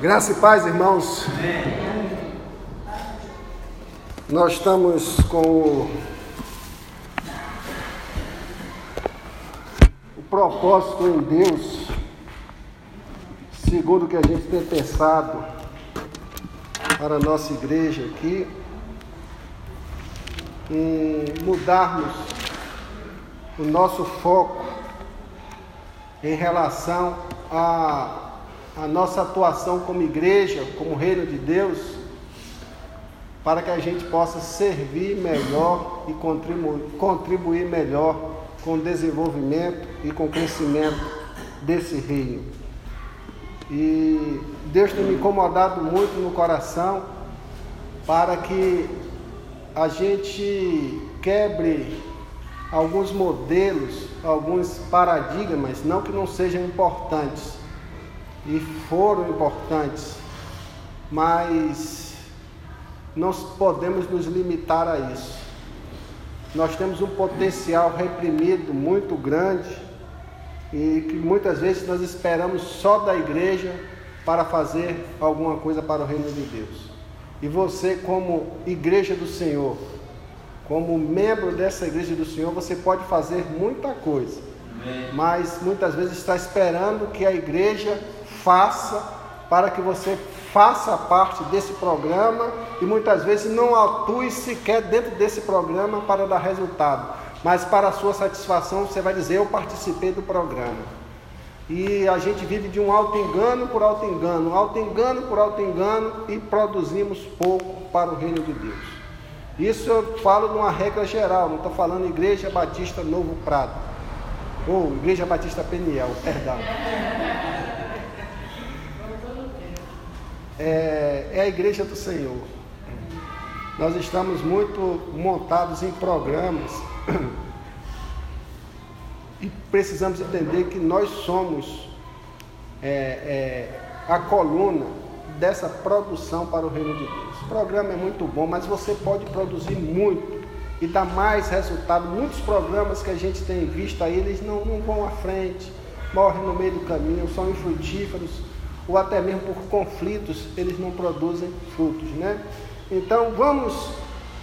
Graça e paz, irmãos. Nós estamos com o, o propósito em Deus, segundo o que a gente tem pensado para a nossa igreja aqui, em mudarmos o nosso foco em relação a a nossa atuação como igreja, como reino de Deus, para que a gente possa servir melhor e contribuir melhor com o desenvolvimento e com o crescimento desse reino. E Deus tem me incomodado muito no coração para que a gente quebre alguns modelos, alguns paradigmas, não que não sejam importantes, e foram importantes, mas não podemos nos limitar a isso. Nós temos um potencial reprimido muito grande e que muitas vezes nós esperamos só da igreja para fazer alguma coisa para o reino de Deus. E você, como igreja do Senhor, como membro dessa igreja do Senhor, você pode fazer muita coisa, mas muitas vezes está esperando que a igreja faça para que você faça parte desse programa e muitas vezes não atue sequer dentro desse programa para dar resultado, mas para a sua satisfação você vai dizer: Eu participei do programa. E a gente vive de um alto engano por alto engano, alto engano por alto engano e produzimos pouco para o reino de Deus. Isso eu falo de uma regra geral, não estou falando Igreja Batista Novo Prado, ou Igreja Batista Peniel, perdão é, é a igreja do Senhor. Nós estamos muito montados em programas e precisamos entender que nós somos é, é, a coluna dessa produção para o reino de Deus. O programa é muito bom, mas você pode produzir muito e dar mais resultado. Muitos programas que a gente tem visto aí, eles não, não vão à frente, morrem no meio do caminho, são infrutíferos ou até mesmo por conflitos, eles não produzem frutos, né? Então vamos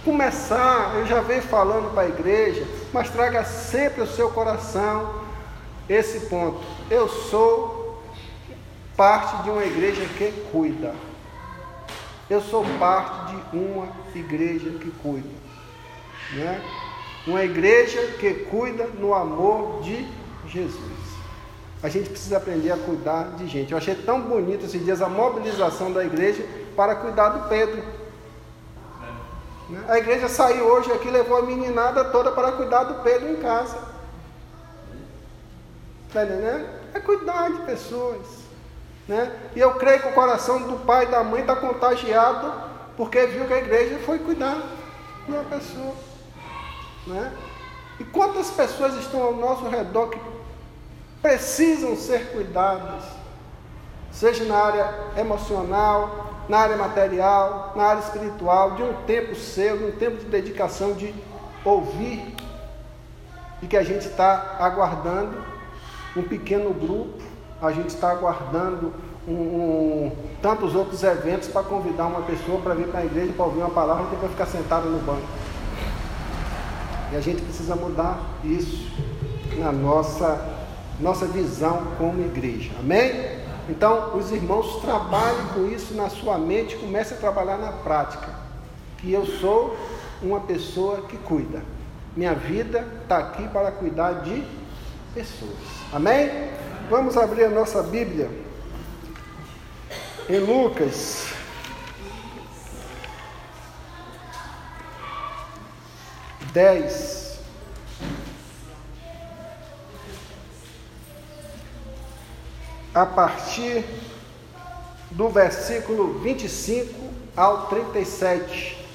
começar, eu já venho falando para a igreja, mas traga sempre o seu coração esse ponto. Eu sou parte de uma igreja que cuida. Eu sou parte de uma igreja que cuida. Né? Uma igreja que cuida no amor de Jesus a gente precisa aprender a cuidar de gente. Eu achei tão bonito esses dias a mobilização da igreja para cuidar do Pedro. A igreja saiu hoje aqui, levou a meninada toda para cuidar do Pedro em casa. Está entendendo? É cuidar de pessoas. Né? E eu creio que o coração do pai e da mãe está contagiado porque viu que a igreja foi cuidar de uma pessoa. Né? E quantas pessoas estão ao nosso redor que precisam ser cuidadas, seja na área emocional, na área material, na área espiritual, de um tempo seu, de um tempo de dedicação, de ouvir, e que a gente está aguardando um pequeno grupo, a gente está aguardando um, um, tantos outros eventos para convidar uma pessoa para vir para a igreja para ouvir uma palavra e depois ficar sentado no banco. E a gente precisa mudar isso na nossa nossa visão como igreja. Amém? Então, os irmãos trabalhem com isso na sua mente, comece a trabalhar na prática. Que eu sou uma pessoa que cuida. Minha vida está aqui para cuidar de pessoas. Amém? Vamos abrir a nossa Bíblia em Lucas. Dez. A partir do versículo 25 ao 37.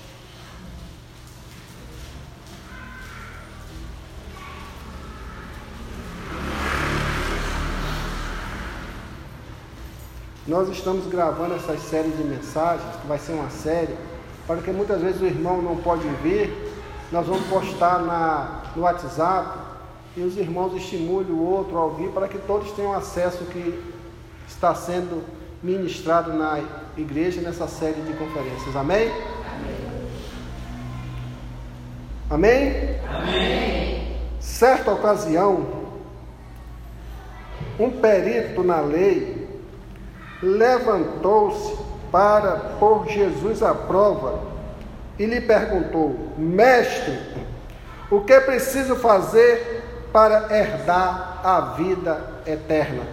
Nós estamos gravando essa série de mensagens, que vai ser uma série, para que muitas vezes o irmão não pode vir, nós vamos postar na, no WhatsApp e os irmãos estimulem o outro a ouvir para que todos tenham acesso que está sendo ministrado na igreja nessa série de conferências. Amém? Amém? Amém? Certa ocasião, um perito na lei levantou-se para pôr Jesus à prova e lhe perguntou: Mestre, o que preciso fazer para herdar a vida eterna?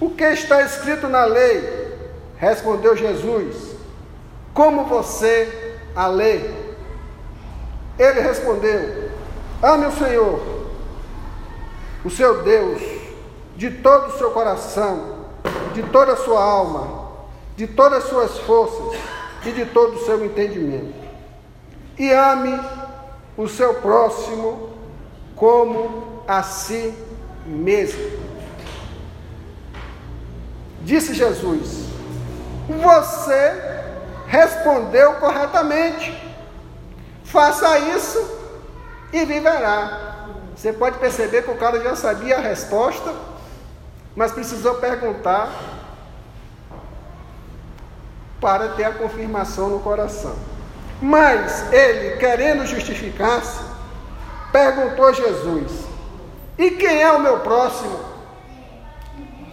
O que está escrito na lei? Respondeu Jesus: Como você a lê? Ele respondeu: Ame o Senhor, o seu Deus, de todo o seu coração, de toda a sua alma, de todas as suas forças e de todo o seu entendimento. E ame o seu próximo como a si mesmo. Disse Jesus: Você respondeu corretamente. Faça isso e viverá. Você pode perceber que o cara já sabia a resposta, mas precisou perguntar para ter a confirmação no coração. Mas ele, querendo justificar-se, perguntou a Jesus: E quem é o meu próximo?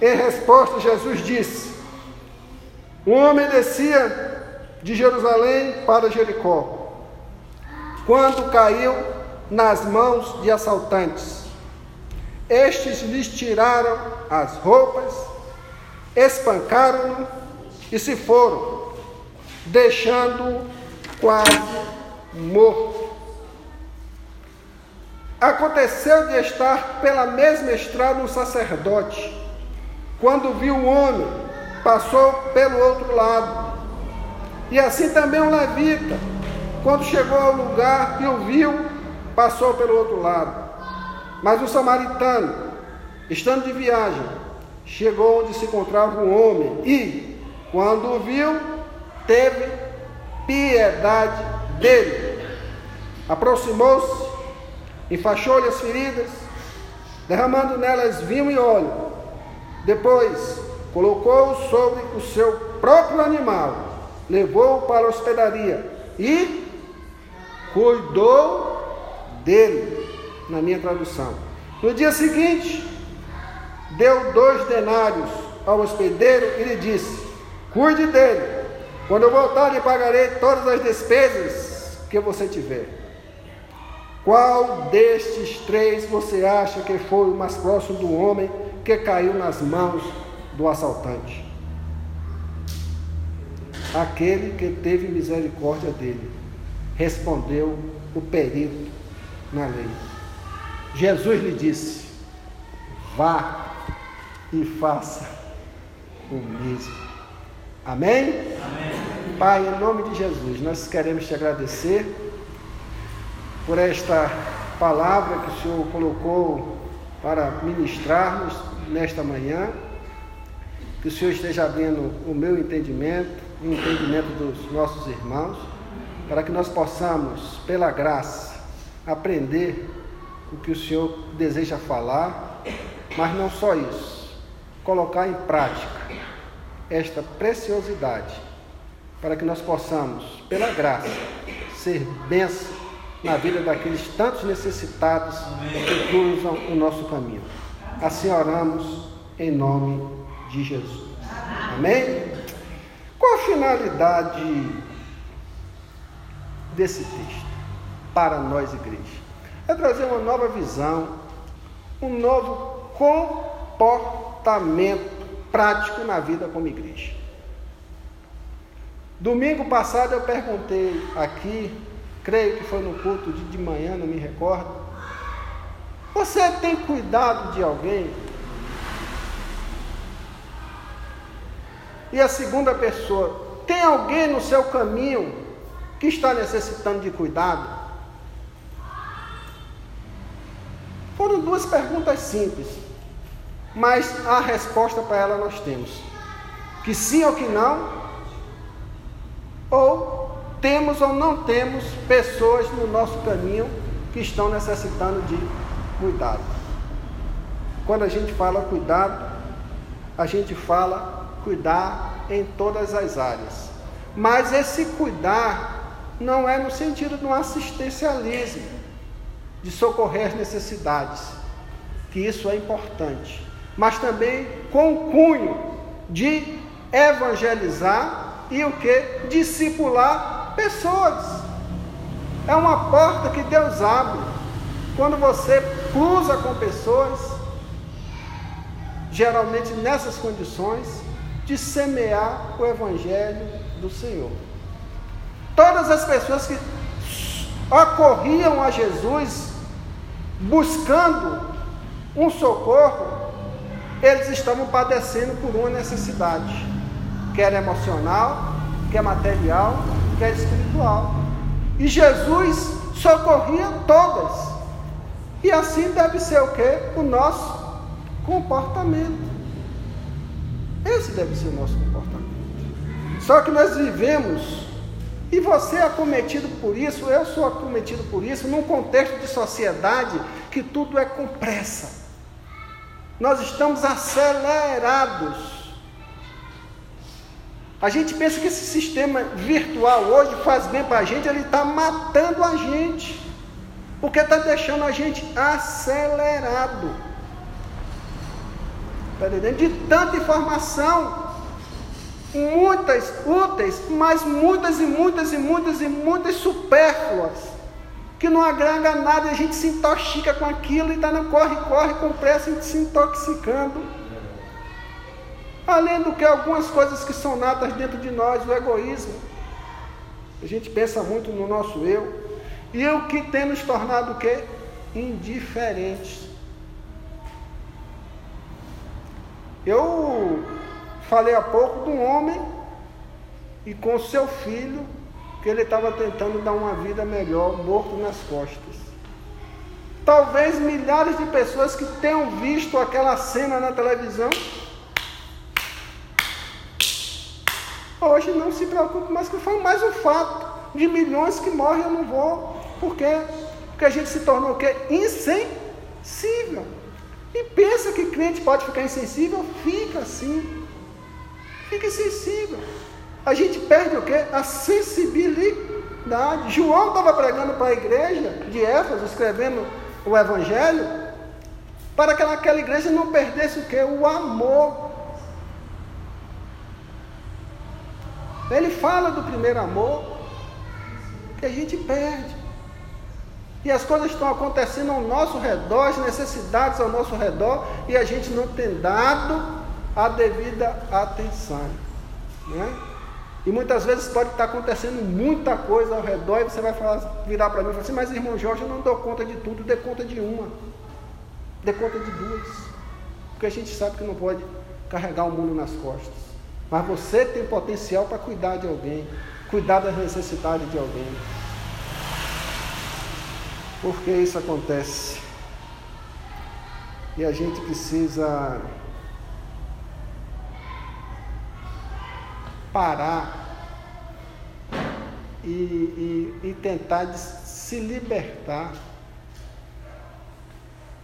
Em resposta, Jesus disse: Um homem descia de Jerusalém para Jericó quando caiu nas mãos de assaltantes. Estes lhes tiraram as roupas, espancaram-no e se foram, deixando-o quase morto. Aconteceu de estar pela mesma estrada um sacerdote. Quando viu o homem, passou pelo outro lado. E assim também um levita quando chegou ao lugar e o viu, passou pelo outro lado. Mas o samaritano, estando de viagem, chegou onde se encontrava um homem e, quando o viu, teve piedade dele. Aproximou-se, enfaixou-lhe as feridas, derramando nelas vinho e óleo. Depois, colocou-o sobre o seu próprio animal, levou-o para a hospedaria e cuidou dele, na minha tradução. No dia seguinte, deu dois denários ao hospedeiro e lhe disse: Cuide dele. Quando eu voltar, lhe pagarei todas as despesas que você tiver. Qual destes três você acha que foi o mais próximo do homem que caiu nas mãos do assaltante? Aquele que teve misericórdia dele respondeu o perito na lei. Jesus lhe disse: Vá e faça o mesmo. Amém? Amém? Pai, em nome de Jesus, nós queremos te agradecer por esta palavra que o Senhor colocou para ministrarmos nesta manhã. Que o Senhor esteja abrindo o meu entendimento, o entendimento dos nossos irmãos para que nós possamos, pela graça, aprender o que o Senhor deseja falar, mas não só isso, colocar em prática esta preciosidade, para que nós possamos, pela graça, ser bênção na vida daqueles tantos necessitados que cruzam o nosso caminho. Assim oramos em nome de Jesus. Amém? Qual a finalidade desse texto para nós, igreja. É trazer uma nova visão, um novo comportamento prático na vida como igreja. Domingo passado eu perguntei aqui, creio que foi no culto de, de manhã, não me recordo. Você tem cuidado de alguém? E a segunda pessoa, tem alguém no seu caminho que está necessitando de cuidado? Foram duas perguntas simples, mas a resposta para ela nós temos: que sim ou que não, ou temos ou não temos pessoas no nosso caminho que estão necessitando de cuidado. Quando a gente fala cuidado, a gente fala cuidar em todas as áreas. Mas esse cuidar não é no sentido de um assistencialismo, de socorrer as necessidades, que isso é importante, mas também com o cunho de evangelizar e o que? Discipular pessoas. É uma porta que Deus abre. Quando você cruza com pessoas, geralmente nessas condições, de semear o Evangelho do Senhor. Todas as pessoas que acorriam a Jesus buscando um socorro, eles estavam padecendo por uma necessidade, quer emocional, quer material, quer espiritual. E Jesus socorria todas. E assim deve ser o que? O nosso comportamento. Esse deve ser o nosso comportamento. Só que nós vivemos, e você é acometido por isso, eu sou acometido por isso, num contexto de sociedade que tudo é com pressa. Nós estamos acelerados. A gente pensa que esse sistema virtual hoje faz bem para a gente, ele está matando a gente, porque está deixando a gente acelerado. Está entendendo? De tanta informação, muitas úteis, mas muitas e muitas e muitas e muitas supérfluas, que não agrega nada a gente se intoxica com aquilo e está no corre-corre com pressa e se intoxicando. Além do que algumas coisas que são natas dentro de nós, o egoísmo. A gente pensa muito no nosso eu. E o que tem nos tornado o quê? Indiferentes. Eu falei há pouco de um homem e com seu filho, que ele estava tentando dar uma vida melhor, morto nas costas. Talvez milhares de pessoas que tenham visto aquela cena na televisão, hoje não se preocupam mais, que foi mais um fato de milhões que morrem, eu não vou. Por quê? Porque a gente se tornou o quê? Insensível. E pensa que crente pode ficar insensível? Fica assim. Fique sensível. A gente perde o quê? A sensibilidade. João estava pregando para a igreja de Éfeso, escrevendo o Evangelho, para que aquela igreja não perdesse o quê? O amor. Ele fala do primeiro amor, que a gente perde. E as coisas estão acontecendo ao nosso redor, as necessidades ao nosso redor, e a gente não tem dado a devida atenção. Né? E muitas vezes pode estar acontecendo muita coisa ao redor e você vai falar, virar para mim e falar assim, mas irmão Jorge, eu não dou conta de tudo, dê conta de uma, dê conta de duas. Porque a gente sabe que não pode carregar o mundo nas costas. Mas você tem potencial para cuidar de alguém, cuidar das necessidades de alguém. Porque isso acontece. E a gente precisa parar e, e, e tentar se libertar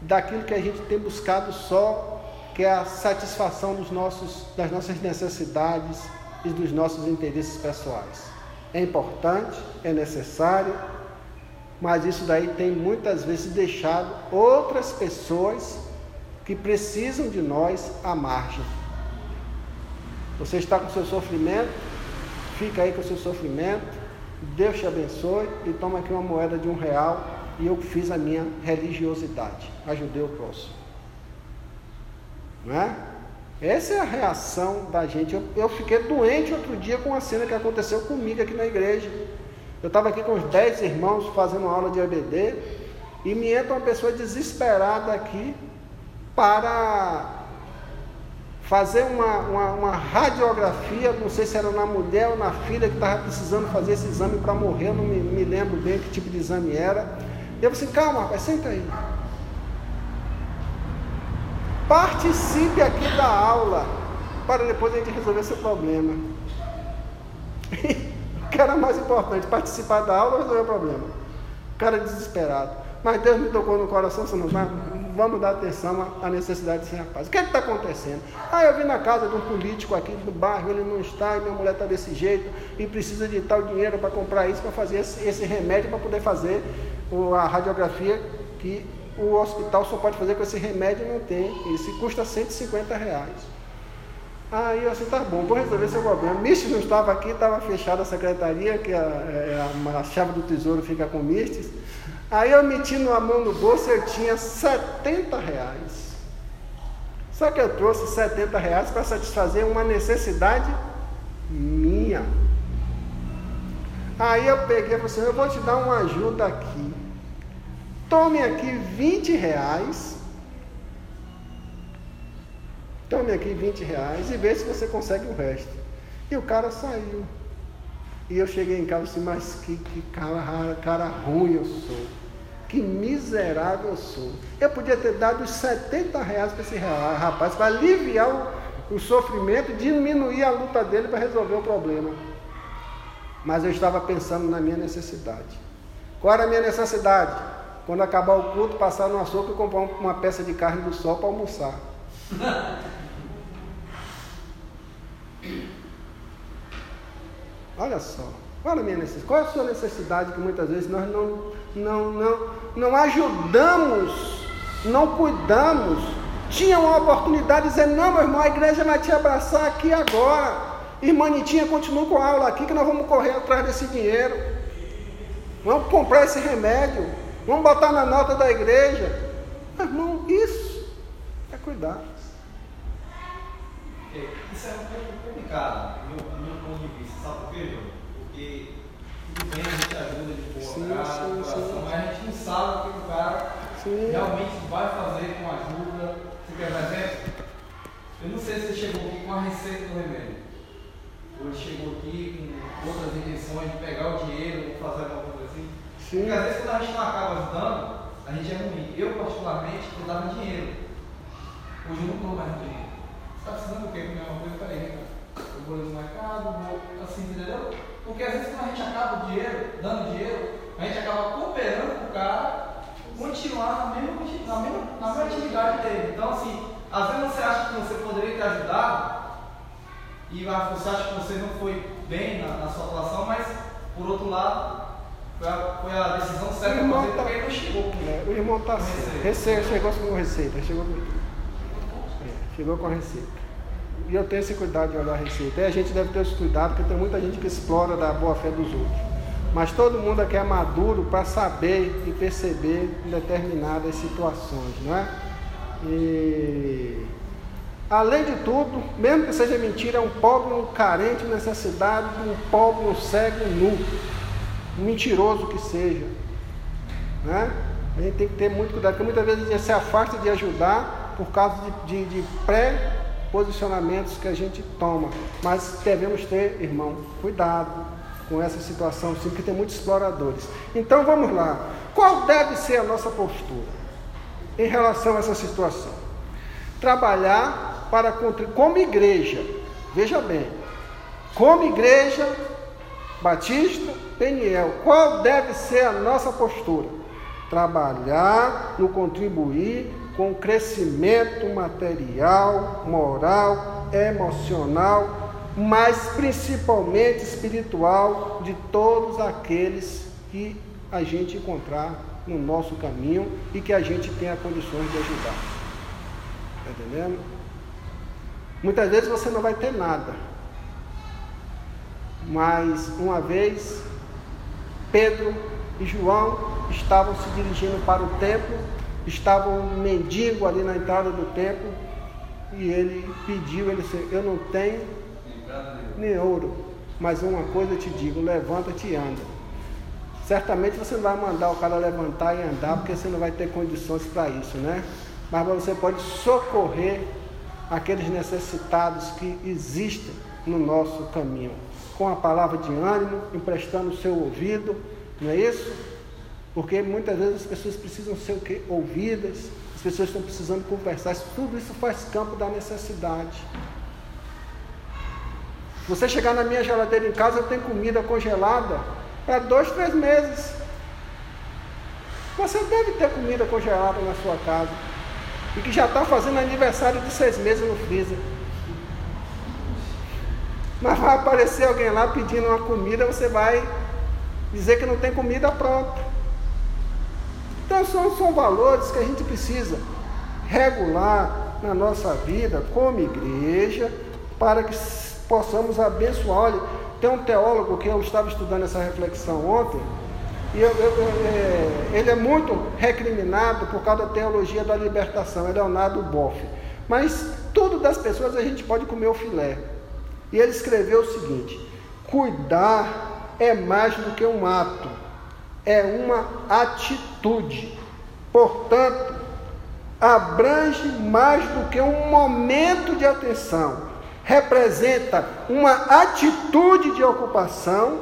daquilo que a gente tem buscado só, que é a satisfação dos nossos, das nossas necessidades e dos nossos interesses pessoais. É importante, é necessário, mas isso daí tem muitas vezes deixado outras pessoas que precisam de nós à margem. Você está com seu sofrimento, fica aí com seu sofrimento, Deus te abençoe e toma aqui uma moeda de um real e eu fiz a minha religiosidade. Ajudei o próximo. Não é? Essa é a reação da gente. Eu, eu fiquei doente outro dia com uma cena que aconteceu comigo aqui na igreja. Eu estava aqui com os dez irmãos fazendo aula de ABD e me entra uma pessoa desesperada aqui para fazer uma, uma, uma, radiografia, não sei se era na mulher ou na filha que estava precisando fazer esse exame para morrer, não me, me, lembro bem que tipo de exame era. E eu falei assim, calma, rapaz, senta aí. Participe aqui da aula, para depois a gente resolver seu problema. o que era mais importante, participar da aula ou resolver o problema? O cara desesperado. Mas Deus me tocou no coração, você não vai, vamos dar atenção à necessidade desse rapaz. O que é está acontecendo? Ah, eu vim na casa de um político aqui do bairro, ele não está, e minha mulher está desse jeito, e precisa de tal dinheiro para comprar isso, para fazer esse, esse remédio, para poder fazer a radiografia que o hospital só pode fazer com esse remédio não tem. Esse custa 150 reais. Aí eu assim, tá bom, vou resolver seu problema. Mistes não estava aqui, estava fechada a secretaria, que a, é, a, a, chave do tesouro fica com Mistes. Aí eu meti a mão no bolso, eu tinha 70 reais. Só que eu trouxe 70 reais para satisfazer uma necessidade minha. Aí eu peguei e falei assim, eu vou te dar uma ajuda aqui. Tome aqui 20 reais Tome aqui 20 reais e vê se você consegue o resto. E o cara saiu. E eu cheguei em casa e disse, mas que, que cara, cara ruim eu sou. Que miserável eu sou. Eu podia ter dado os 70 reais para esse rapaz, para aliviar o, o sofrimento, diminuir a luta dele para resolver o problema. Mas eu estava pensando na minha necessidade. Qual era a minha necessidade? Quando acabar o culto, passar no açougue e comprar uma peça de carne do sol para almoçar. Olha só, qual a minha necessidade? Qual é a sua necessidade que muitas vezes nós não, não, não, não ajudamos, não cuidamos? Tinha uma oportunidade de dizer, não, meu irmão, a igreja vai te abraçar aqui agora. Irmã Nitinha, continua com a aula aqui que nós vamos correr atrás desse dinheiro. Vamos comprar esse remédio. Vamos botar na nota da igreja. Meu irmão, isso é cuidar. Isso é um pouco complicado, do meu, meu ponto de vista, sabe por quê, João? Porque tudo bem, a gente ajuda de boa sim, cara, sim, sim. mas a gente não sabe o que o cara sim. realmente vai fazer com ajuda. Você quer um exemplo? Eu não sei se ele chegou aqui com a receita do remédio. Ou ele chegou aqui com outras intenções de pegar o dinheiro ou fazer alguma coisa assim. Sim. Porque às vezes quando a gente não acaba ajudando, a gente é ruim. Eu particularmente, eu dava dinheiro. Hoje eu não estou mais dinheiro está precisando do quê? Comer uma coisa, peraí, eu vou no mercado, vou assim, entendeu? Porque às vezes quando a gente acaba o dinheiro, dando dinheiro, a gente acaba cooperando com o cara continuar na mesma, na mesma, na mesma atividade dele. Então, assim, às vezes você acha que você poderia ter ajudado e você acha que você não foi bem na, na sua atuação, mas por outro lado, foi a, foi a decisão certa de fazer tá, porque ele não chegou com é, O irmão está receita. chegou com receita, chegou com, é, chegou com a receita. E eu tenho esse cuidado de olhar a receita. E a gente deve ter esse cuidado, porque tem muita gente que explora da boa fé dos outros. Mas todo mundo aqui é maduro para saber e perceber determinadas situações, não é? E além de tudo, mesmo que seja mentira, é um pobre, um carente, necessidade de um pobre, um cego, um nu, um mentiroso que seja, né? A gente tem que ter muito cuidado, porque muitas vezes a gente se afasta de ajudar por causa de, de, de pré posicionamentos que a gente toma. Mas devemos ter, irmão, cuidado com essa situação, sim, porque tem muitos exploradores. Então vamos lá. Qual deve ser a nossa postura em relação a essa situação? Trabalhar para como igreja, veja bem, como igreja Batista Peniel, qual deve ser a nossa postura? Trabalhar no contribuir com crescimento material, moral, emocional, mas principalmente espiritual de todos aqueles que a gente encontrar no nosso caminho e que a gente tenha condições de ajudar. Está entendendo? Muitas vezes você não vai ter nada. Mas uma vez Pedro e João estavam se dirigindo para o templo estava um mendigo ali na entrada do templo e ele pediu, ele disse, eu não tenho nem ouro, mas uma coisa eu te digo, levanta-te e anda. Certamente você não vai mandar o cara levantar e andar, porque você não vai ter condições para isso, né? Mas você pode socorrer aqueles necessitados que existem no nosso caminho, com a palavra de ânimo, emprestando o seu ouvido, não é isso? Porque muitas vezes as pessoas precisam ser o quê? ouvidas, as pessoas estão precisando conversar, tudo isso faz campo da necessidade. Você chegar na minha geladeira em casa, eu tenho comida congelada para dois, três meses. Você deve ter comida congelada na sua casa. e que já está fazendo aniversário de seis meses no freezer. Mas vai aparecer alguém lá pedindo uma comida, você vai dizer que não tem comida pronta. Então são, são valores que a gente precisa regular na nossa vida como igreja, para que possamos abençoar. Olha, tem um teólogo que eu estava estudando essa reflexão ontem, e eu, eu, eu, é, ele é muito recriminado por causa da teologia da libertação, é Leonardo Boff. Mas tudo das pessoas a gente pode comer o filé. E ele escreveu o seguinte: cuidar é mais do que um ato, é uma atitude. Portanto, abrange mais do que um momento de atenção, representa uma atitude de ocupação,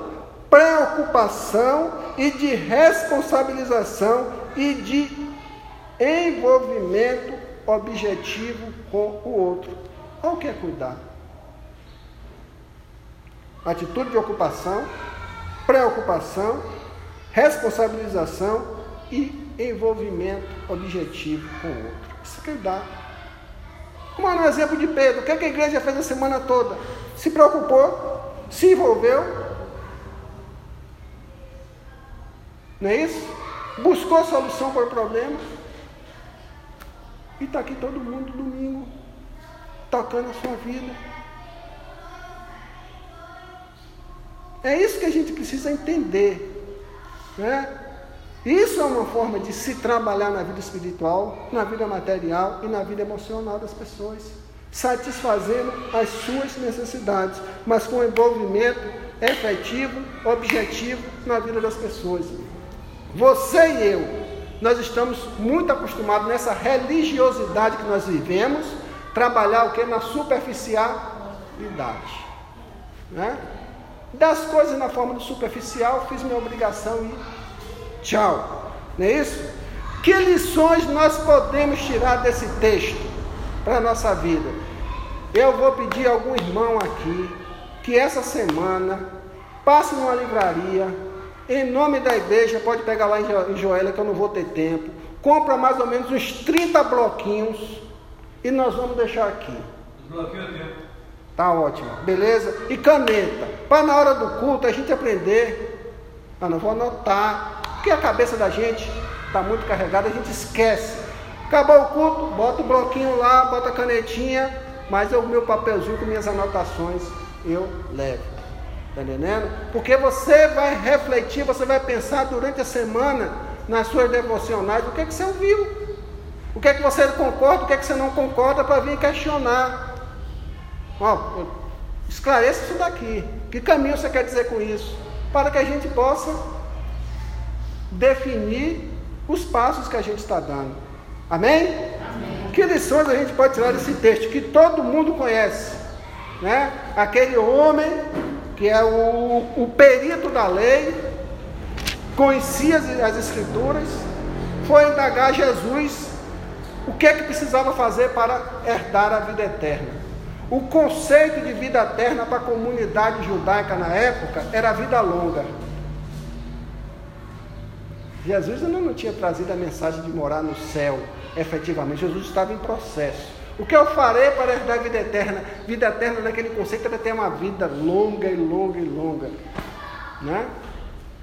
preocupação e de responsabilização e de envolvimento objetivo com o outro. Olha o que é cuidar. Atitude de ocupação, preocupação, responsabilização e envolvimento objetivo com o outro. Isso que dá. Como no exemplo de Pedro, o que, é que a igreja fez a semana toda? Se preocupou, se envolveu. Não é isso? Buscou solução para o problema. E está aqui todo mundo domingo, tocando a sua vida. É isso que a gente precisa entender. Né? Isso é uma forma de se trabalhar na vida espiritual, na vida material e na vida emocional das pessoas, satisfazendo as suas necessidades, mas com envolvimento efetivo, objetivo na vida das pessoas. Você e eu, nós estamos muito acostumados nessa religiosidade que nós vivemos, trabalhar o que? Na superficialidade. Né? Das coisas na forma do superficial, fiz minha obrigação e Tchau. Não é isso? Que lições nós podemos tirar desse texto para a nossa vida? Eu vou pedir a algum irmão aqui que essa semana passe numa livraria, em nome da igreja, pode pegar lá em Joélia que eu não vou ter tempo. Compra mais ou menos uns 30 bloquinhos e nós vamos deixar aqui. Bloquinho é tempo. Tá ótimo, beleza? E caneta, para na hora do culto a gente aprender. Ah, não vou anotar porque a cabeça da gente está muito carregada, a gente esquece. Acabou o culto, bota o bloquinho lá, bota a canetinha, mas o meu papelzinho com minhas anotações eu levo. Está entendendo? Porque você vai refletir, você vai pensar durante a semana nas suas devocionais o que, é que você ouviu. O que é que você concorda, o que é que você não concorda para vir questionar. Ó, esclareça isso daqui. Que caminho você quer dizer com isso? Para que a gente possa definir os passos que a gente está dando. Amém? Amém? Que lições a gente pode tirar desse texto que todo mundo conhece? Né? Aquele homem que é o, o perito da lei, conhecia as, as escrituras, foi indagar Jesus o que é que precisava fazer para herdar a vida eterna. O conceito de vida eterna para a comunidade judaica na época era a vida longa. Jesus ainda não tinha trazido a mensagem de morar no céu, efetivamente. Jesus estava em processo. O que eu farei para herdar a vida eterna? Vida eterna naquele conceito era ter uma vida longa e longa e longa. Né?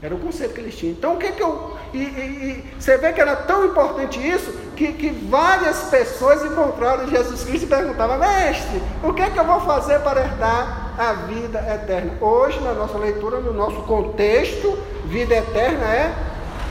Era o conceito que eles tinham. Então o que, que eu. E, e, e, você vê que era tão importante isso que, que várias pessoas encontraram Jesus Cristo e perguntavam, mestre, o que, que eu vou fazer para herdar a vida eterna? Hoje, na nossa leitura, no nosso contexto, vida eterna é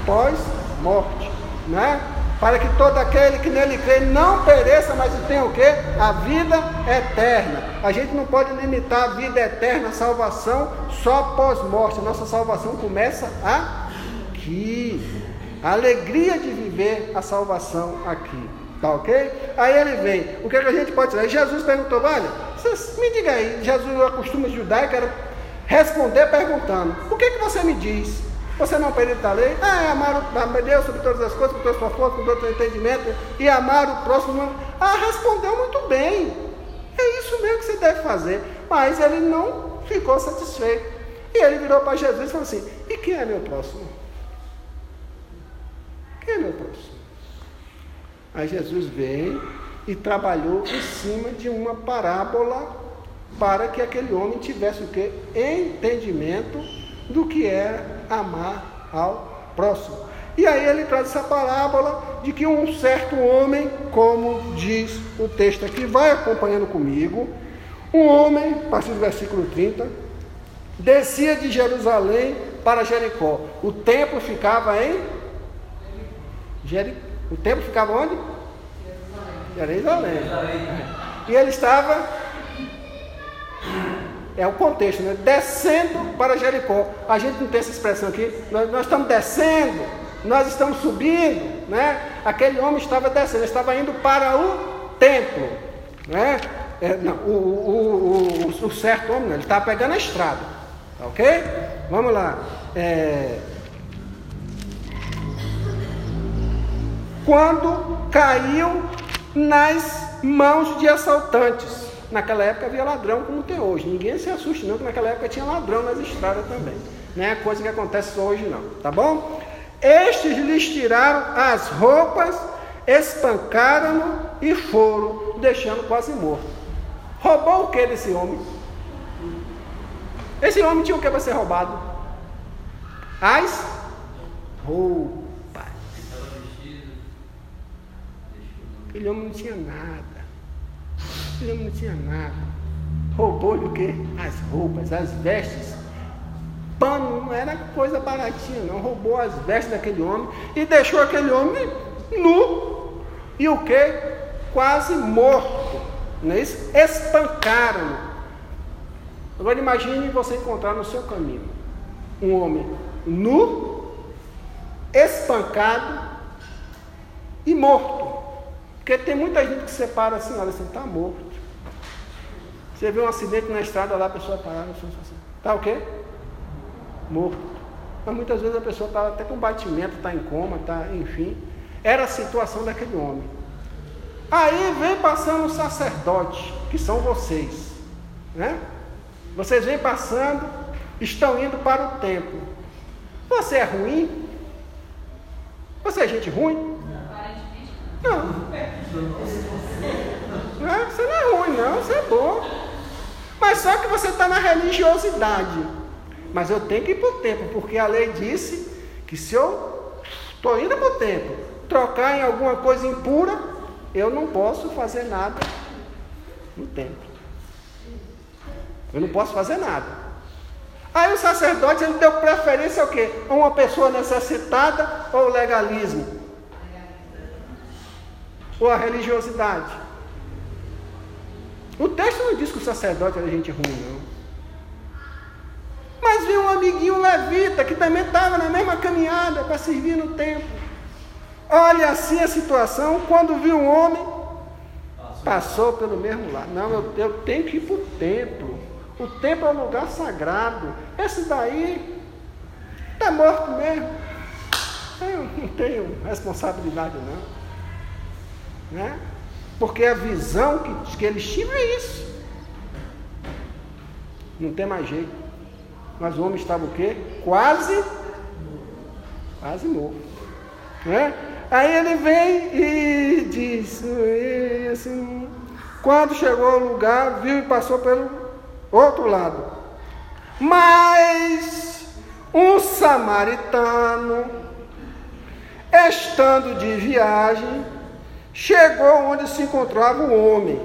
pós-morte, né? Para que todo aquele que nele crê não pereça, mas tenha o que? A vida eterna. A gente não pode limitar a vida eterna, a salvação, só pós-morte. Nossa salvação começa aqui. A alegria de viver a salvação aqui. Tá ok? Aí ele vem. O que, é que a gente pode dizer? Jesus perguntou: olha, me diga aí, Jesus, a costume judaico era responder perguntando: o que, é que você me diz? Você não perita a lei? Ah, é amar o Deus sobre todas as coisas, com toda a sua força, com todo o seu entendimento, e amar o próximo. Ah, respondeu muito bem. É isso mesmo que você deve fazer. Mas ele não ficou satisfeito. E ele virou para Jesus e falou assim: E quem é meu próximo? Quem é meu próximo? Aí Jesus veio e trabalhou em cima de uma parábola para que aquele homem tivesse o que? Entendimento do que é amar ao próximo. E aí ele traz essa parábola de que um certo homem, como diz o texto aqui, vai acompanhando comigo, um homem, a partir do versículo 30, descia de Jerusalém para Jericó. O templo ficava em Jericó. O templo ficava onde? Jerusalém. E ele estava é o contexto, né? Descendo para Jericó. A gente não tem essa expressão aqui. Nós, nós estamos descendo, nós estamos subindo, né? Aquele homem estava descendo, estava indo para o templo, né? É, não, o, o, o, o, certo homem, ele estava pegando a estrada, tá ok? Vamos lá. É... Quando caiu nas mãos de assaltantes. Naquela época havia ladrão como tem hoje. Ninguém se assuste não, que naquela época tinha ladrão nas estradas também. Não é coisa que acontece hoje não, tá bom? Estes lhes tiraram as roupas, espancaram-no e foram, deixando quase morto. Roubou o que desse homem? Esse homem tinha o que para ser roubado? As roupas. Aquele homem não tinha nada. Aquele homem não tinha nada. Roubou-lhe o quê? As roupas, as vestes. Pano não era coisa baratinha, não. Roubou as vestes daquele homem e deixou aquele homem nu. E o que? Quase morto. Não é isso? Espancaram. Agora imagine você encontrar no seu caminho um homem nu, espancado e morto. Porque tem muita gente que separa assim, olha assim, está morto. Você vê um acidente na estrada lá, a pessoa parada, assim, assim. Está o quê? Morto. Mas muitas vezes a pessoa está até com batimento, está em coma, está, enfim. Era a situação daquele homem. Aí vem passando o sacerdote, que são vocês. Né? Vocês vêm passando, estão indo para o templo. Você é ruim? Você é gente ruim? Não. Não. Você não é ruim, não, você é bom. Mas só que você está na religiosidade. Mas eu tenho que ir para o templo, porque a lei disse que se eu estou indo para o templo, trocar em alguma coisa impura, eu não posso fazer nada no templo. Eu não posso fazer nada. Aí o sacerdote ele deu preferência ao quê? A uma pessoa necessitada ou legalismo? Ou a religiosidade. O texto não diz que o sacerdote era gente ruim, não. Mas viu um amiguinho levita que também estava na mesma caminhada para servir no templo. Olha assim a situação, quando viu um homem, passou pelo mesmo lado. Não, eu, eu tenho que ir para o templo. O templo é um lugar sagrado. Esse daí está morto mesmo. Eu não tenho responsabilidade não. Né? Porque a visão que, que eles tinham é isso. Não tem mais jeito. Mas o homem estava o quê? Quase, quase morto. Né? Aí ele vem e diz, assim, quando chegou ao lugar, viu e passou pelo outro lado. Mas um samaritano, estando de viagem, chegou onde se encontrava o homem.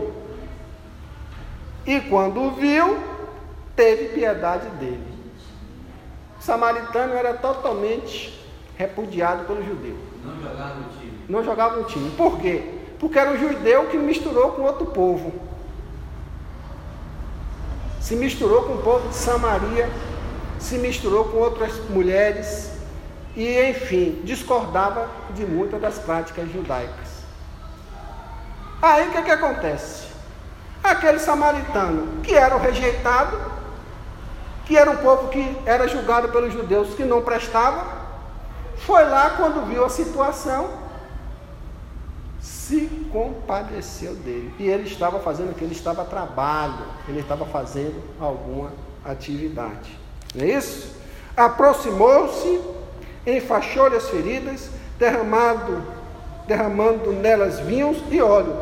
E quando o viu, teve piedade dele. O samaritano era totalmente repudiado pelo judeu. Não jogava no time. Não jogava no time. Por quê? Porque era um judeu que misturou com outro povo. Se misturou com o povo de Samaria, se misturou com outras mulheres e, enfim, discordava de muitas das práticas judaicas. Aí o que, que acontece? Aquele samaritano que era o rejeitado, que era um povo que era julgado pelos judeus que não prestava, foi lá quando viu a situação, se compadeceu dele. E ele estava fazendo aquilo, ele estava trabalho, ele estava fazendo alguma atividade. Não é isso? Aproximou-se, enfaixou-lhe as feridas, derramado derramando nelas vinhos e óleo.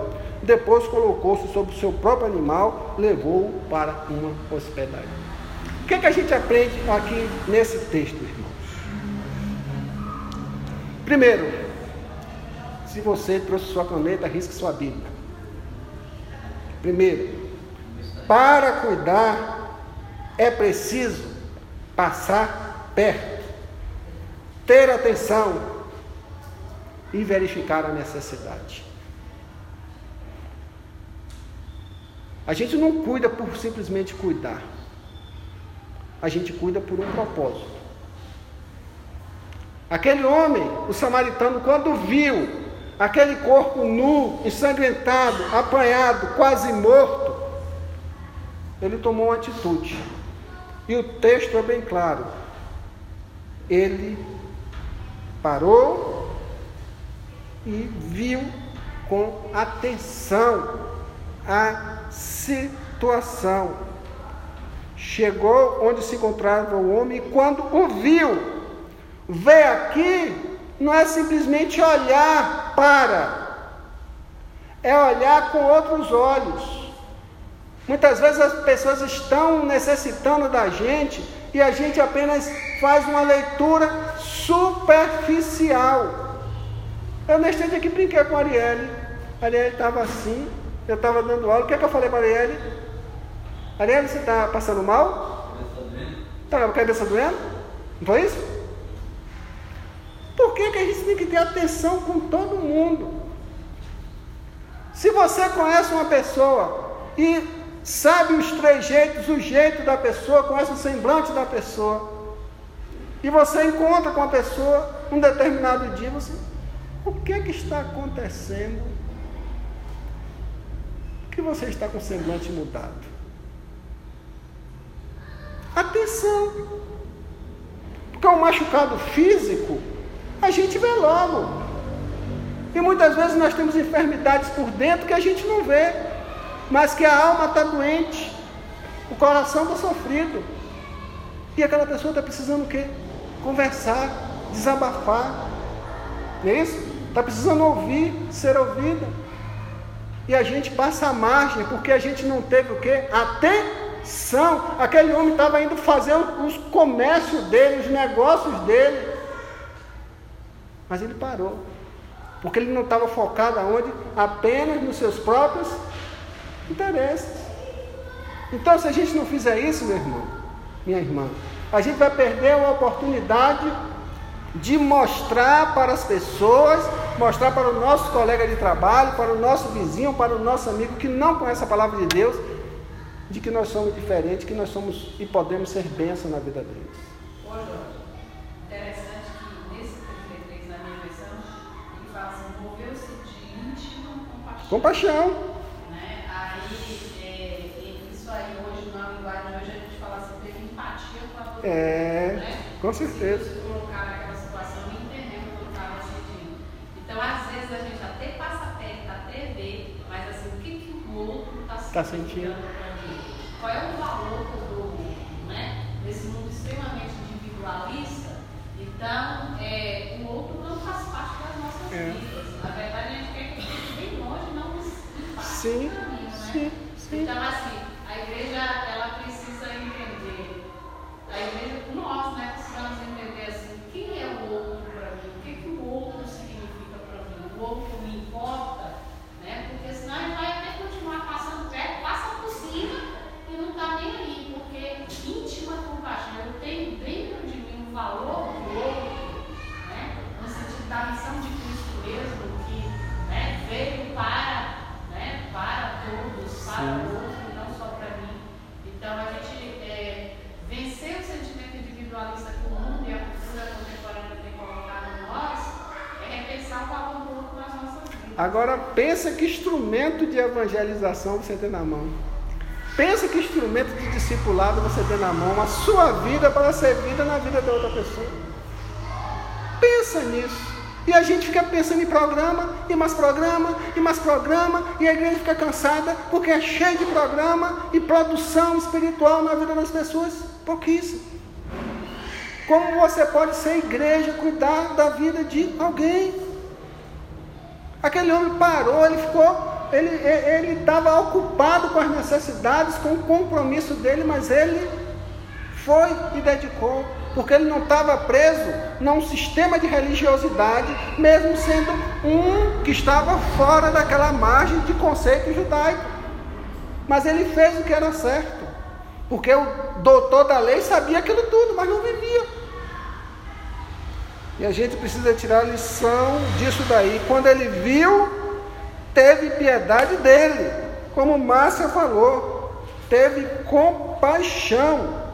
Depois colocou-se sobre o seu próprio animal, levou-o para uma hospedagem. O que, é que a gente aprende aqui nesse texto, irmãos? Primeiro, se você trouxe sua caneta, risque sua Bíblia. Primeiro, para cuidar é preciso passar perto, ter atenção e verificar a necessidade. A gente não cuida por simplesmente cuidar. A gente cuida por um propósito. Aquele homem, o samaritano, quando viu aquele corpo nu, ensanguentado, apanhado, quase morto, ele tomou uma atitude. E o texto é bem claro. Ele parou e viu com atenção a situação. Chegou onde se encontrava o homem e quando o viu, ver aqui não é simplesmente olhar para, é olhar com outros olhos. Muitas vezes as pessoas estão necessitando da gente e a gente apenas faz uma leitura superficial. Eu neste dia aqui brinquei com a Arielle. A Arielle estava assim, eu estava dando aula. O que, é que eu falei para a Arielle? Arielle, você está passando mal? Está com a cabeça doendo? Não foi isso? Por que, que a gente tem que ter atenção com todo mundo? Se você conhece uma pessoa e sabe os três jeitos, o jeito da pessoa, conhece o semblante da pessoa, e você encontra com a pessoa um determinado dia, você, o que é que está acontecendo? que você está com semblante mudado? Atenção! Porque o machucado físico a gente vê logo. E muitas vezes nós temos enfermidades por dentro que a gente não vê, mas que a alma está doente, o coração está sofrido. E aquela pessoa está precisando o quê? Conversar, desabafar. Não é isso? Está precisando ouvir, ser ouvida. E a gente passa a margem, porque a gente não teve o quê? Atenção! Aquele homem estava indo fazer os comércios dele, os negócios dele. Mas ele parou. Porque ele não estava focado aonde? Apenas nos seus próprios interesses. Então, se a gente não fizer isso, meu irmão, minha irmã, a gente vai perder a oportunidade de mostrar para as pessoas, mostrar para o nosso colega de trabalho, para o nosso vizinho, para o nosso amigo que não conhece a palavra de Deus, de que nós somos diferentes, que nós somos e podemos ser bênção na vida deles. interessante que nesse 33 na minha versão, ele fala assim, moveu-se de íntima compaixão. Compaixão. Né? Aí, é, isso aí hoje, na linguagem de hoje, a gente fala assim, teve empatia com a outra É, né? com certeza. Se colocar naquela situação e entender o que eu estava sentindo. Então, às vezes, a gente até passa perto, até vê, mas assim, o que, que o outro está Tá sentindo. Qual é o valor que eu dou, né? Nesse mundo extremamente individualista, então, é, o outro não faz parte das nossas É. vidas. Na verdade, a gente quer que esteja bem longe, não nos impacte Sim, no caminho, né? sim, sim. Então, assim, a igreja, ela precisa entender. A igreja, nós, né, precisamos entender assim, quem é o outro para mim? O que, que o outro significa para mim? O outro me importa? Né? Porque senão ele vai até continuar passando perto, passa por cima e não está nem aí, porque íntima compaixão, eu tenho dentro de mim um valor do outro, né? no sentido da missão de Cristo mesmo, que né, veio para, né, para todos, para Sim. o outro, e não só para mim. Então a gente é, vencer o sentimento individualista que o mundo e a cultura contemporânea tem colocado em nós é repensar o valor do outro nas nossas vidas. Agora pensa que instrumento de evangelização você tem na mão. Pensa que instrumento de discipulado você tem na mão, a sua vida para ser vida na vida da outra pessoa. Pensa nisso. E a gente fica pensando em programa, e mais programa, e mais programa, e a igreja fica cansada porque é cheio de programa e produção espiritual na vida das pessoas. Pouquíssimo. Como você pode ser igreja, cuidar da vida de alguém? Aquele homem parou, ele ficou, ele estava ocupado com as necessidades, com o compromisso dele, mas ele foi e dedicou, porque ele não estava preso num sistema de religiosidade, mesmo sendo um que estava fora daquela margem de conceito judaico. Mas ele fez o que era certo, porque o doutor da lei sabia aquilo tudo, mas não vivia. E a gente precisa tirar lição disso daí. Quando ele viu, teve piedade dele, como Márcia falou, teve compaixão.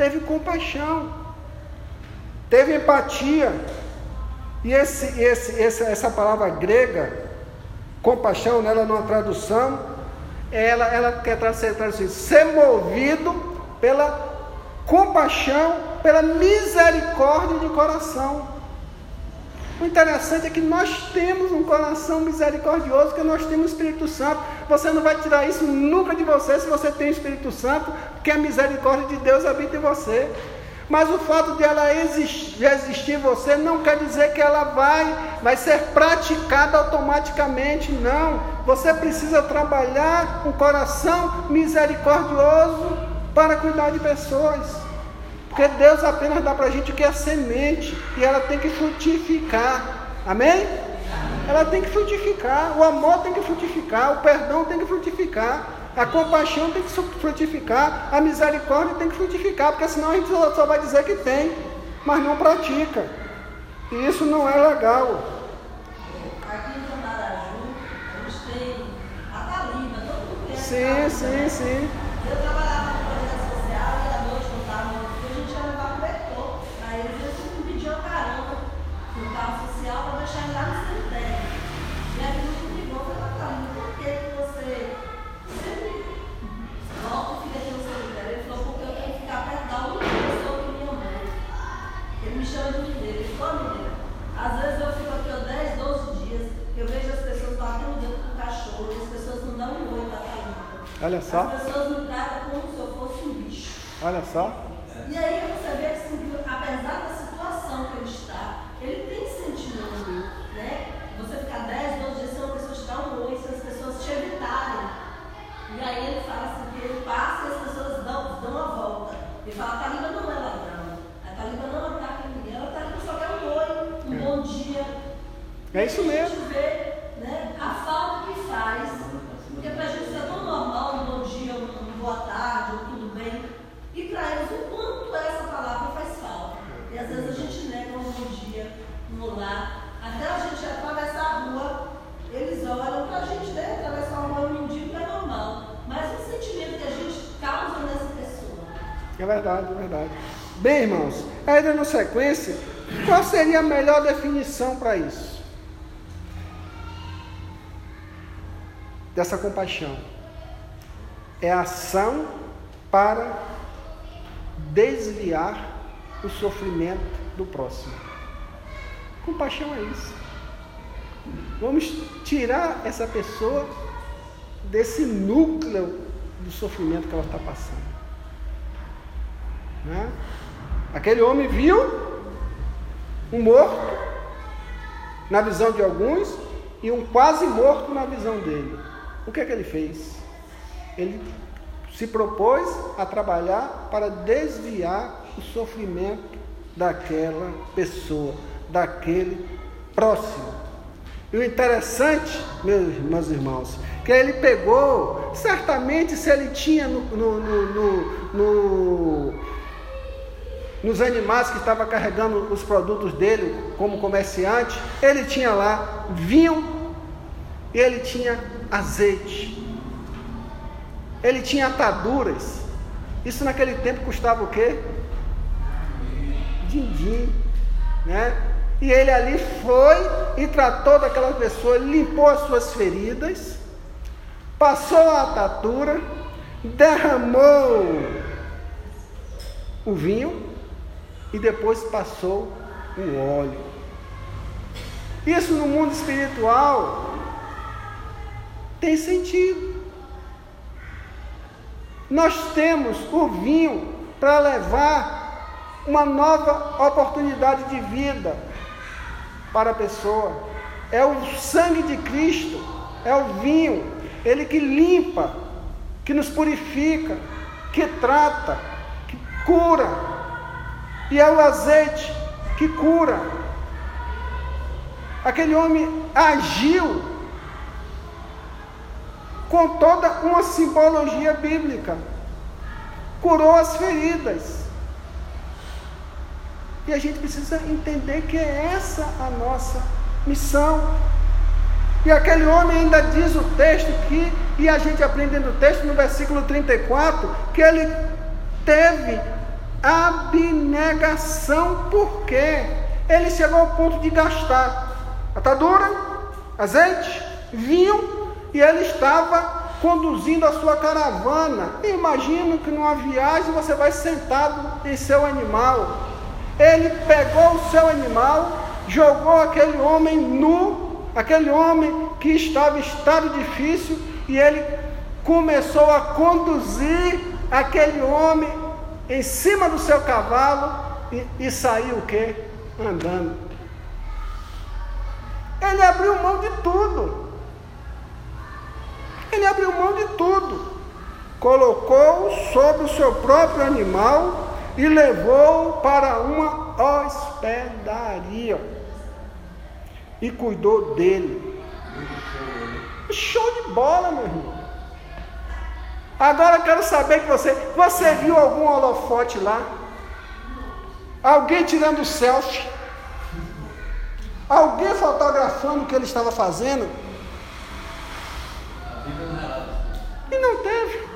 Teve compaixão, teve empatia. E esse, esse, esse, essa palavra grega, compaixão, nela numa tradução, ela, ela quer ser traduzida, ser movido pela compaixão, pela misericórdia de coração. O interessante é que nós temos um coração misericordioso, que nós temos o Espírito Santo. Você não vai tirar isso nunca de você se você tem o Espírito Santo, porque a misericórdia de Deus habita em você. Mas o fato de ela existir, existir você não quer dizer que ela vai, vai ser praticada automaticamente, não. Você precisa trabalhar um coração misericordioso para cuidar de pessoas. Porque Deus apenas dá para a gente o que é semente e ela tem que frutificar. Amém? Ela tem que frutificar, o amor tem que frutificar, o perdão tem que frutificar. A compaixão tem que frutificar, a misericórdia tem que frutificar, porque senão a gente só vai dizer que tem, mas não pratica. E isso não é legal. Sim, sim, sim. Eu trabalhava Olha só, As pessoas me tratam como se eu fosse um bicho. olha só. E aí você vê assim, que apesar da situação que ele está, ele tem sentimento, né? Você ficar 10, 12 dias sem uma pessoa te dar um oi, se as pessoas te evitarem. E aí ele fala assim, que ele passa e as pessoas dão, dão a volta. Ele fala, a Taliba não é ladrão. A Taliba não ataca ninguém, ela Taliba só quer um oi, um bom dia. É isso E a mesmo. gente vê né, a falta que faz. Porque pra gente isso é tão normal, um bom dia, um boa tarde, um tudo bem. E para eles, o quanto essa palavra faz falta. E às vezes a gente nega um bom dia, um olá. Até a gente atravessar a rua, eles olham pra gente, né? Atravessar a rua um mendigo é normal. Mas o sentimento que a gente causa nessa pessoa. É verdade, é verdade. Bem, irmãos, ainda na sequência, qual seria a melhor definição para isso? Dessa compaixão. É ação para desviar o sofrimento do próximo. Compaixão é isso. Vamos tirar essa pessoa desse núcleo do sofrimento que ela está passando. Né? Aquele homem viu um morto na visão de alguns e um quase morto na visão dele. O que é que ele fez? Ele se propôs a trabalhar para desviar o sofrimento daquela pessoa, daquele próximo. E o interessante, meus, meus irmãos, que ele pegou, certamente se ele tinha no, no, no, no nos animais que estava carregando os produtos dele como comerciante, ele tinha lá vinho, ele tinha azeite, ele tinha ataduras. Isso naquele tempo custava o quê? Din-din, né? E ele ali foi e tratou daquela pessoa, limpou as suas feridas, passou a atadura, derramou o vinho e depois passou o óleo. Isso no mundo espiritual tem sentido. Nós temos o vinho para levar uma nova oportunidade de vida para a pessoa. É o sangue de Cristo, é o vinho, ele que limpa, que nos purifica, que trata, que cura. E é o azeite que cura. Aquele homem agiu com toda uma simbologia bíblica. Curou as feridas. E a gente precisa entender que é essa a nossa missão. E aquele homem ainda diz o texto que, e a gente aprendendo o texto no versículo 34, que ele teve abnegação, porque ele chegou ao ponto de gastar atadura, azeite, vinho e ele estava conduzindo a sua caravana. Imagino que numa viagem você vai sentado em seu animal. Ele pegou o seu animal, jogou aquele homem nu, aquele homem que estava em estado difícil, e ele começou a conduzir aquele homem em cima do seu cavalo e, e saiu o que? Andando. Ele abriu mão de tudo. Ele abriu mão de tudo, colocou sobre o seu próprio animal e levou para uma hospedaria e cuidou dele. Show de bola, meu irmão. Agora eu quero saber que você, você viu algum holofote lá? Alguém tirando selfie? Alguém fotografando o que ele estava fazendo? E não teve.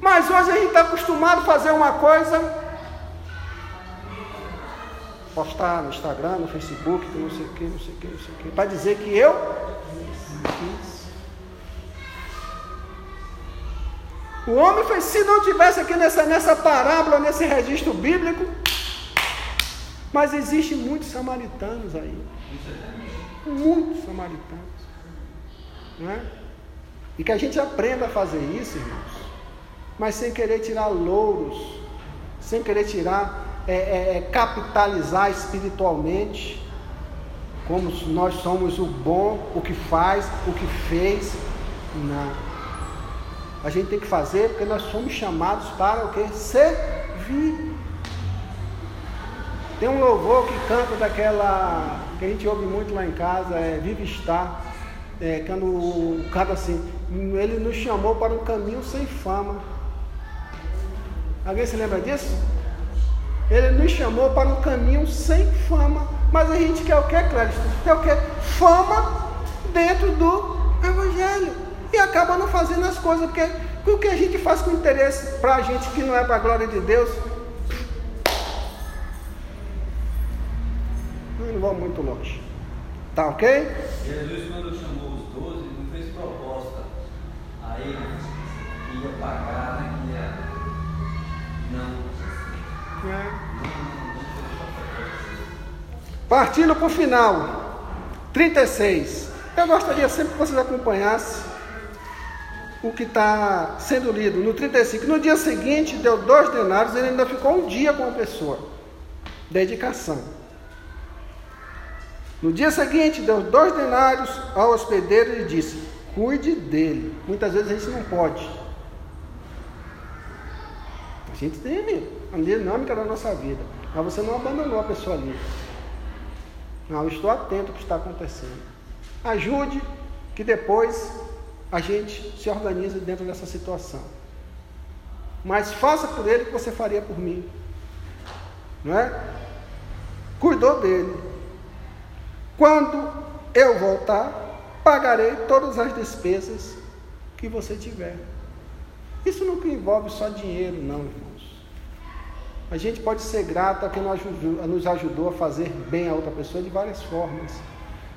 Mas hoje a gente está acostumado a fazer uma coisa, postar no Instagram, no Facebook, não sei o que, não sei o que, não sei o que, para dizer que eu O homem foi, se não tivesse aqui nessa, nessa parábola, nesse registro bíblico, mas existem muitos samaritanos aí. Muitos samaritanos. Não é? E que a gente aprenda a fazer isso, irmãos, mas sem querer tirar louros, sem querer tirar, é, é, é, capitalizar espiritualmente, como nós somos o bom, o que faz, o que fez. Não. A gente tem que fazer porque nós somos chamados para o que? Servir. Tem um louvor que canta daquela que a gente ouve muito lá em casa, é Vive Estar. É, quando canta assim, ele nos chamou para um caminho sem fama. Alguém se lembra disso? Ele nos chamou para um caminho sem fama. Mas a gente quer o que, Clériston? Quer o que? Fama dentro do Evangelho. E acaba não fazendo as coisas, porque o que a gente faz com interesse para a gente que não é para a glória de Deus. Eu não vou muito longe. Tá ok? Jesus, quando chamou ia pagar, né? Que ia. Não. É. Partindo para o final, 36. Eu gostaria sempre que vocês acompanhassem o que está sendo lido. No 35, no dia seguinte, deu dois denários, ele ainda ficou um dia com a pessoa. Dedicação. No dia seguinte, deu dois denários ao hospedeiro e disse: Cuide dele. Muitas vezes a gente não pode. A gente tem a dinâmica da nossa vida. Mas você não abandonou a pessoa ali. Não, estou atento ao que está acontecendo. Ajude que depois a gente se organize dentro dessa situação. Mas faça por ele o que você faria por mim. Não é? Cuidou dele. Quando eu voltar, pagarei todas as despesas que você tiver. Isso não envolve só dinheiro, não, irmãos. A gente pode ser grato a quem nos ajudou a fazer bem a outra pessoa de várias formas.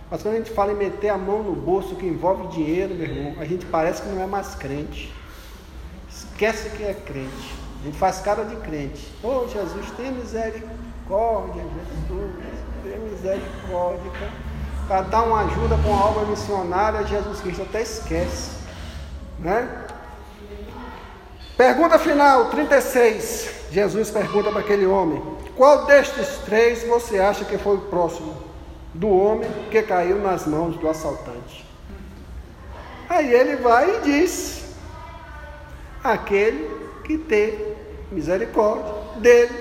Mas quando a gente fala em meter a mão no bolso que envolve dinheiro, meu irmão, a gente parece que não é mais crente. Esquece que é crente. A gente faz cara de crente. Oh Jesus, tenha misericórdia, Jesus, tenha misericórdia. Para dar uma ajuda com a obra missionária, Jesus Cristo até esquece. Né? Pergunta final, 36. Jesus pergunta para aquele homem: Qual destes três você acha que foi o próximo do homem que caiu nas mãos do assaltante. Aí ele vai e diz: aquele que teve misericórdia dele,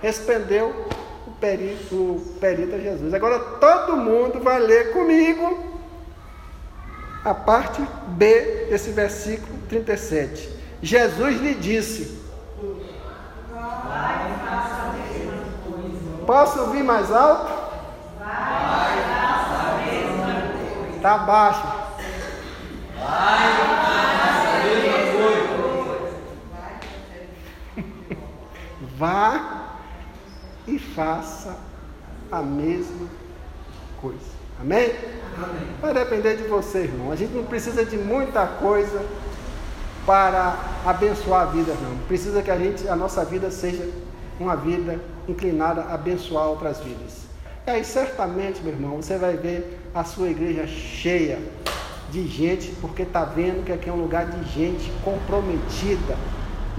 respondeu o perito, o perito a Jesus. Agora todo mundo vai ler comigo a parte B desse versículo 37. Jesus lhe disse: Posso ouvir mais alto? Está baixo. Vá e faça a mesma coisa. Amém? Amém? Vai depender de você, irmão. A gente não precisa de muita coisa para abençoar a vida, não. Precisa que a gente, a nossa vida seja uma vida inclinada a abençoar outras vidas. E aí, certamente, meu irmão, você vai ver a sua igreja cheia de gente, porque está vendo que aqui é um lugar de gente comprometida,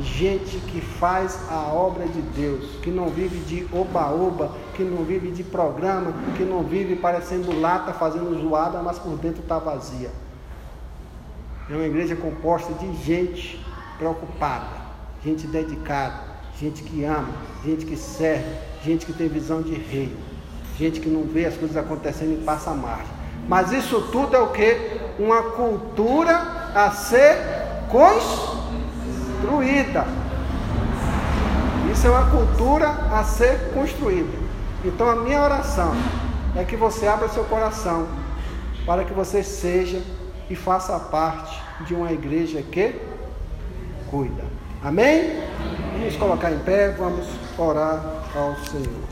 gente que faz a obra de Deus, que não vive de oba-oba, que não vive de programa, que não vive parecendo lata fazendo zoada, mas por dentro está vazia. É uma igreja composta de gente preocupada, gente dedicada, gente que ama, gente que serve, gente que tem visão de rei, gente que não vê as coisas acontecendo e passa margem. Mas isso tudo é o que? Uma cultura a ser construída. Isso é uma cultura a ser construída. Então a minha oração é que você abra seu coração para que você seja e faça parte de uma igreja que cuida. Amém? Vamos colocar em pé, vamos orar ao Senhor.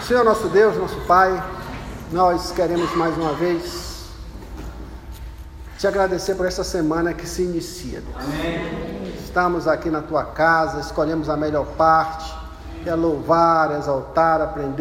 Senhor nosso Deus, nosso Pai, nós queremos mais uma vez te agradecer por essa semana que se inicia. Amém. Estamos aqui na tua casa, escolhemos a melhor parte, que é louvar, exaltar, aprender